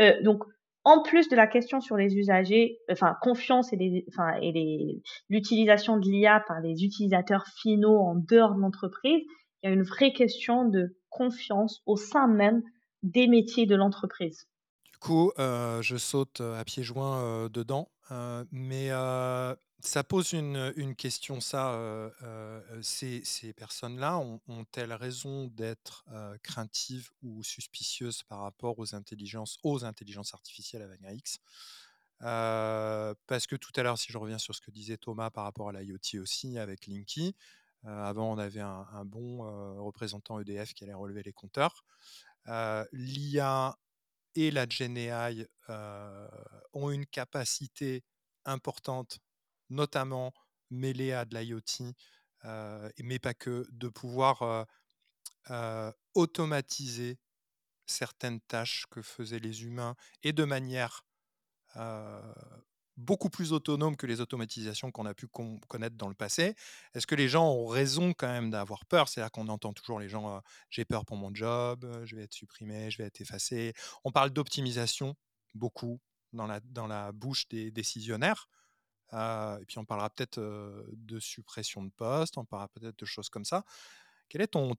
Euh, donc, en plus de la question sur les usagers, enfin confiance et l'utilisation de l'IA par les utilisateurs finaux en dehors de l'entreprise, il y a une vraie question de confiance au sein même des métiers de l'entreprise. Euh, je saute euh, à pieds joints euh, dedans, mais ça pose une, question, ça. Ces, personnes-là ont-elles raison d'être craintives ou suspicieuses par rapport aux intelligences, aux intelligences artificielles à Vania X? Parce que tout à l'heure, si je reviens sur ce que disait Thomas par rapport à l'IoT aussi avec Linky, avant on avait un, un bon représentant EDF qui allait relever les compteurs. L'IA et la GenAI ont une capacité importante notamment mêlé à de l'IoT, euh, mais pas que, de pouvoir euh, euh, automatiser certaines tâches que faisaient les humains et de manière beaucoup plus autonome que les automatisations qu'on a pu connaître dans le passé. Est-ce que les gens ont raison quand même d'avoir peur? C'est-à-dire qu'on entend toujours les gens j'ai peur pour mon job, je vais être supprimé, je vais être effacé. On parle d'optimisation beaucoup dans la, bouche des décisionnaires. Et puis on parlera peut-être de suppression de postes, on parlera peut-être de choses comme ça. Quel est ton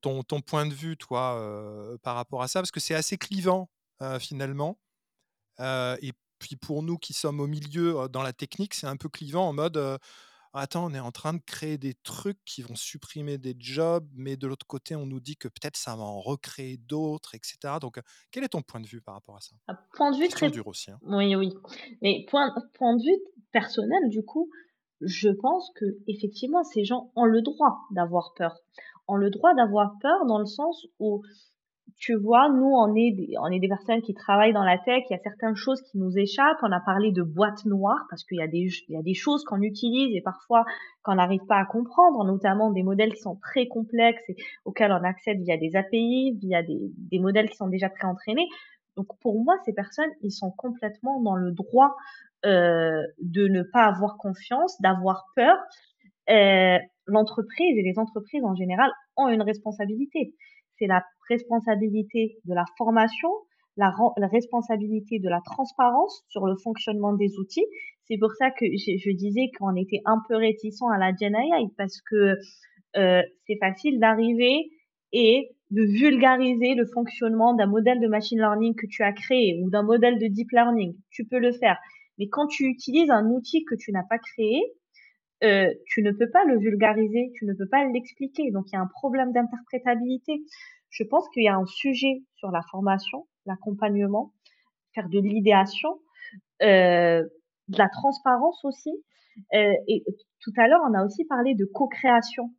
point de vue, toi, par rapport à ça? Parce que c'est assez clivant, finalement. et puis pour nous qui sommes au milieu dans la technique, c'est un peu clivant en mode attends, on est en train de créer des trucs qui vont supprimer des jobs, mais de l'autre côté, on nous dit que peut-être ça va en recréer d'autres, etc. Donc, quel est ton point de vue par rapport à ça? Point de vue très dur aussi. Hein. Oui, oui. Mais point, point de vue personnel, du coup, je pense que effectivement, ces gens ont le droit d'avoir peur. Ont le droit d'avoir peur dans le sens où tu vois, nous, on est, des, personnes qui travaillent dans la tech. Il y a certaines choses qui nous échappent. On a parlé de boîtes noires parce qu'il y a des, il y a des choses qu'on utilise et parfois qu'on n'arrive pas à comprendre, notamment des modèles qui sont très complexes et auxquels on accède via des API, via des, des modèles qui sont déjà pré-entraînés. Donc pour moi, ces personnes, ils sont complètement dans le droit euh, de ne pas avoir confiance, d'avoir peur. Euh, L'entreprise et les entreprises en général ont une responsabilité. C'est la responsabilité de la formation, la, responsabilité de la transparence sur le fonctionnement des outils. C'est pour ça que je, disais qu'on était un peu réticent à la Gen AI parce que euh, c'est facile d'arriver et de vulgariser le fonctionnement d'un modèle de machine learning que tu as créé ou d'un modèle de deep learning. Tu peux le faire. Mais quand tu utilises un outil que tu n'as pas créé, euh, tu ne peux pas le vulgariser, tu ne peux pas l'expliquer. Donc il y a un problème d'interprétabilité. Je pense qu'il y a un sujet sur la formation, l'accompagnement, faire de l'idéation, euh, de la transparence aussi. Euh, et tout à l'heure, on a aussi parlé de co-création.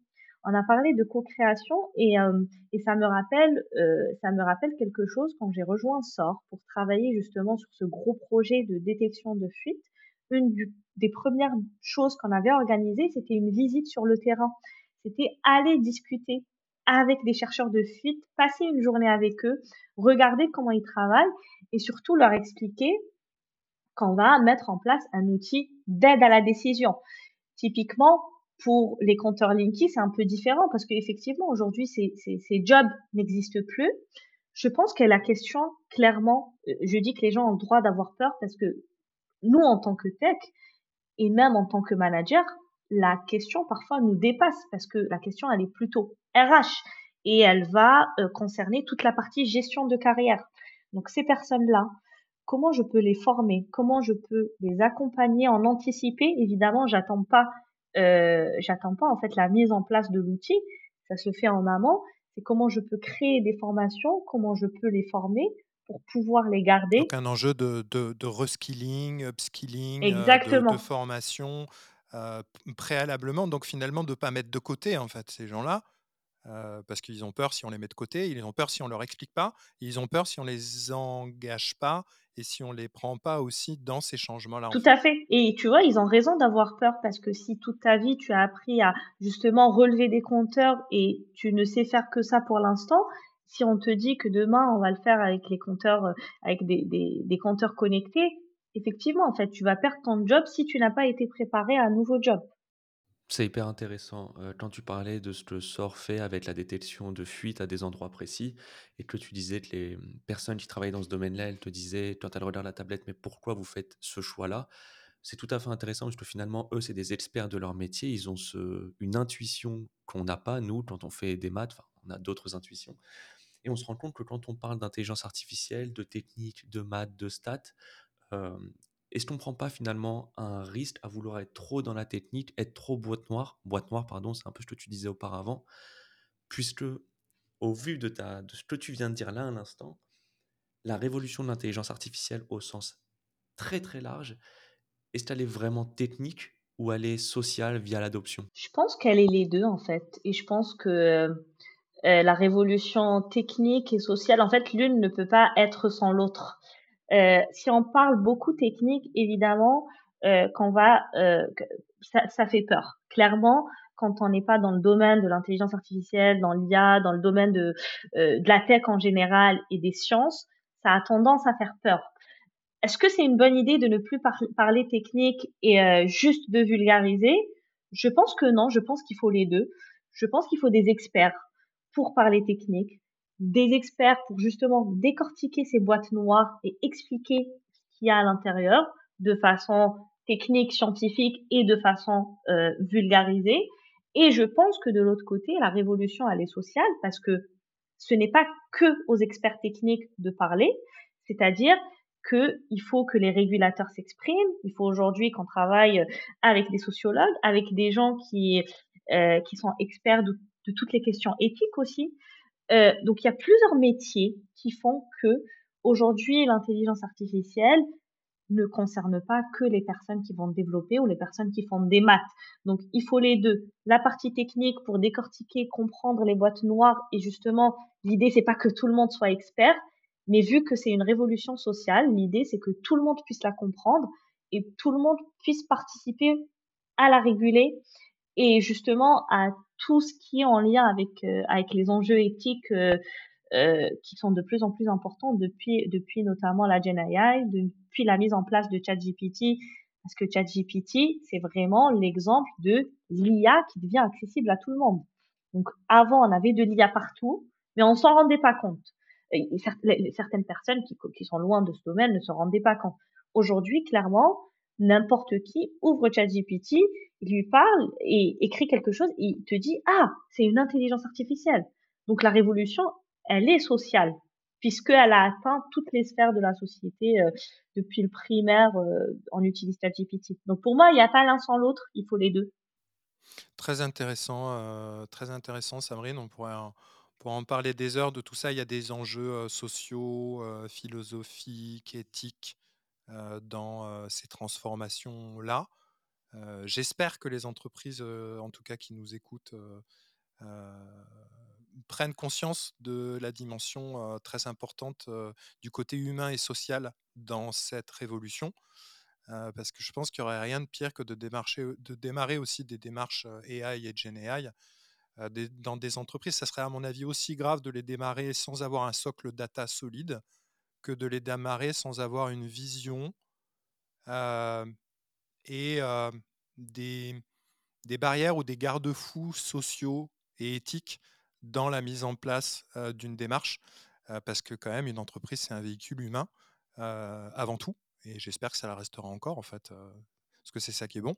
On a parlé de co-création et, euh, et ça me rappelle, euh, ça me rappelle quelque chose quand j'ai rejoint SOR pour travailler justement sur ce gros projet de détection de fuite. Une des premières choses qu'on avait organisées, c'était une visite sur le terrain. C'était aller discuter avec des chercheurs de fuite, passer une journée avec eux, regarder comment ils travaillent et surtout leur expliquer qu'on va mettre en place un outil d'aide à la décision. Typiquement, pour les compteurs Linky, c'est un peu différent parce qu'effectivement, aujourd'hui, ces, ces, ces jobs n'existent plus. Je pense que la question, clairement, euh, je dis que les gens ont le droit d'avoir peur parce que nous, en tant que tech, et même en tant que manager, la question parfois nous dépasse parce que la question, elle est plutôt RH et elle va euh, concerner toute la partie gestion de carrière. Donc ces personnes-là, comment je peux les former? Comment je peux les accompagner en anticiper? Évidemment, j'attends pas euh, j'attends pas en fait la mise en place de l'outil, ça se fait en amont. C'est comment je peux créer des formations, comment je peux les former? Pour pouvoir les garder. Donc un enjeu de, de, de reskilling, upskilling, euh, Exactement. De, formation euh, préalablement. Donc finalement de ne pas mettre de côté en fait ces gens-là. Euh, parce qu'ils ont peur si on les met de côté, ils ont peur si on leur explique pas, ils ont peur si on les engage pas et si on les prend pas aussi dans ces changements-là. Tout à fait. Et tu vois, ils ont raison d'avoir peur parce que si toute ta vie tu as appris à justement relever des compteurs et tu ne sais faire que ça pour l'instant, si on te dit que demain on va le faire avec les compteurs, euh, avec des, des, compteurs connectés, effectivement, en fait, tu vas perdre ton job si tu n'as pas été préparé à un nouveau job. C'est hyper intéressant. Euh, quand tu parlais de ce que SOR fait avec la détection de fuite à des endroits précis et que tu disais que les personnes qui travaillent dans ce domaine-là, elles te disaient quand elles regardent la tablette, mais pourquoi vous faites ce choix-là? C'est tout à fait intéressant parce que finalement, eux, c'est des experts de leur métier. Ils ont une intuition qu'on n'a pas, nous, quand on fait des maths. On a d'autres intuitions. Et on se rend compte que quand on parle d'intelligence artificielle, de technique, de maths, de stats, euh, est-ce qu'on ne prend pas finalement un risque à vouloir être trop dans la technique, être trop boîte noire Boîte noire, pardon, c'est un peu ce que tu disais auparavant, puisque au vu de, ce que tu viens de dire là à l'instant, la révolution de l'intelligence artificielle au sens très très large, est-ce qu'elle est vraiment technique ou elle est sociale via l'adoption? Je pense qu'elle est les deux en fait. Et je pense que euh, la révolution technique et sociale, en fait, l'une ne peut pas être sans l'autre. Euh, si on parle beaucoup technique, évidemment, euh, qu'on va, euh, ça, ça, fait peur. Clairement, quand on n'est pas dans le domaine de l'intelligence artificielle, dans l'IA, dans le domaine de, euh, de la tech en général et des sciences, ça a tendance à faire peur. Est-ce que c'est une bonne idée de ne plus par parler technique et juste de vulgariser? Je pense que non. Je pense qu'il faut les deux. Je pense qu'il faut des experts pour parler technique des experts pour justement décortiquer ces boîtes noires et expliquer ce qu'il y a à l'intérieur de façon technique, scientifique et de façon euh, vulgarisée. Et je pense que de l'autre côté, la révolution, elle est sociale parce que ce n'est pas que aux experts techniques de parler, c'est-à-dire qu'il faut que les régulateurs s'expriment. Il faut aujourd'hui qu'on travaille avec des sociologues, avec des gens qui, euh, qui sont experts de, toutes les questions éthiques aussi. Euh, donc il y a plusieurs métiers qui font que aujourd'hui l'intelligence artificielle ne concerne pas que les personnes qui vont développer ou les personnes qui font des maths. Donc il faut les deux. La partie technique pour décortiquer, comprendre les boîtes noires et justement l'idée c'est pas que tout le monde soit expert, mais vu que c'est une révolution sociale, l'idée c'est que tout le monde puisse la comprendre et tout le monde puisse participer à la réguler et justement à tout ce qui est en lien avec euh, avec les enjeux éthiques euh, euh, qui sont de plus en plus importants depuis depuis notamment la Gen AI, depuis la mise en place de ChatGPT parce que ChatGPT c'est vraiment l'exemple de l'IA qui devient accessible à tout le monde. Donc avant on avait de l'IA partout, mais on s'en rendait pas compte certaines personnes qui, qui sont loin de ce domaine ne se rendaient pas compte. Aujourd'hui, clairement, n'importe qui ouvre ChatGPT, il lui parle et écrit quelque chose, il te dit ah c'est une intelligence artificielle. Donc la révolution, elle est sociale puisqu'elle a atteint toutes les sphères de la société euh, depuis le primaire, euh, on utilise ChatGPT. Donc pour moi, il n'y a pas l'un sans l'autre, il faut les deux. Très intéressant, euh, très intéressant, Sabrine. On pourrait pour en parler des heures de tout ça, il y a des enjeux sociaux, philosophiques, éthiques dans ces transformations-là. J'espère que les entreprises, en tout cas qui nous écoutent, prennent conscience de la dimension très importante du côté humain et social dans cette révolution. parce que je pense qu'il n'y aurait rien de pire que de, démarrer aussi des démarches AI et Gen AI euh, dans des entreprises, ça serait à mon avis aussi grave de les démarrer sans avoir un socle data solide de les démarrer sans avoir une vision euh, et euh, des, des, barrières ou des garde-fous sociaux et éthiques dans la mise en place d'une démarche, parce que quand même une entreprise c'est un véhicule humain avant tout, et j'espère que ça la restera encore en fait parce que c'est ça qui est bon.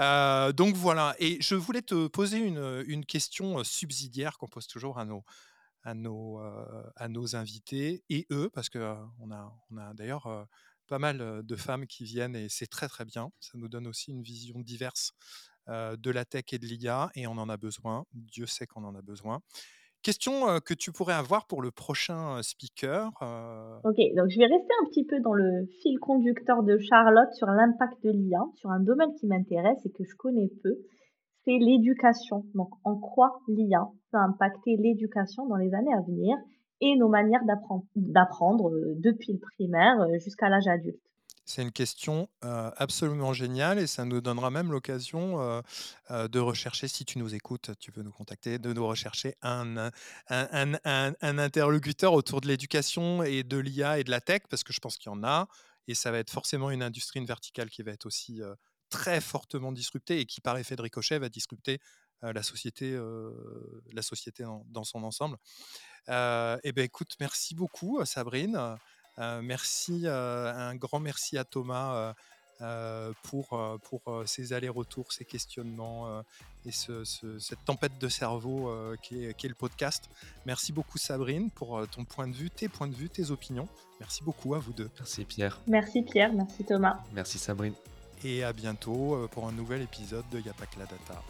Euh, donc voilà, et je voulais te poser une, question euh, subsidiaire qu'on pose toujours à nos, à nos, euh, à nos invités et eux, parce qu'on a, on a d'ailleurs pas mal de femmes qui viennent et c'est très très bien. Ça nous donne aussi une vision diverse de la tech et de l'IA et on en a besoin. Dieu sait qu'on en a besoin. Question que tu pourrais avoir pour le prochain speaker. Ok, donc je vais rester un petit peu dans le fil conducteur de Charlotte sur l'impact de l'IA, sur un domaine qui m'intéresse et que je connais peu, c'est l'éducation. Donc en quoi l'IA peut impacter l'éducation dans les années à venir et nos manières d'apprendre depuis le primaire jusqu'à l'âge adulte? C'est une question absolument géniale et ça nous donnera même l'occasion de rechercher, si tu nous écoutes, tu peux nous contacter, de nous rechercher un, un, interlocuteur autour de l'éducation et de l'IA et de la tech, parce que je pense qu'il y en a, et ça va être forcément une industrie, une verticale qui va être aussi très fortement disruptée et qui, par effet de ricochet, va disrupter la société, la société dans, son ensemble. et eh ben écoute, merci beaucoup Sabrine. Euh, merci, euh, un grand merci à Thomas euh, pour, pour ces allers-retours, ces questionnements et cette tempête de cerveau qui est, qui, est, le podcast. Merci beaucoup Sabrine pour ton point de vue, tes points de vue, tes opinions. Merci beaucoup à vous deux. Merci Pierre. Merci Pierre, merci Thomas. Merci Sabrine et à bientôt euh, pour un nouvel épisode de Y'a la data.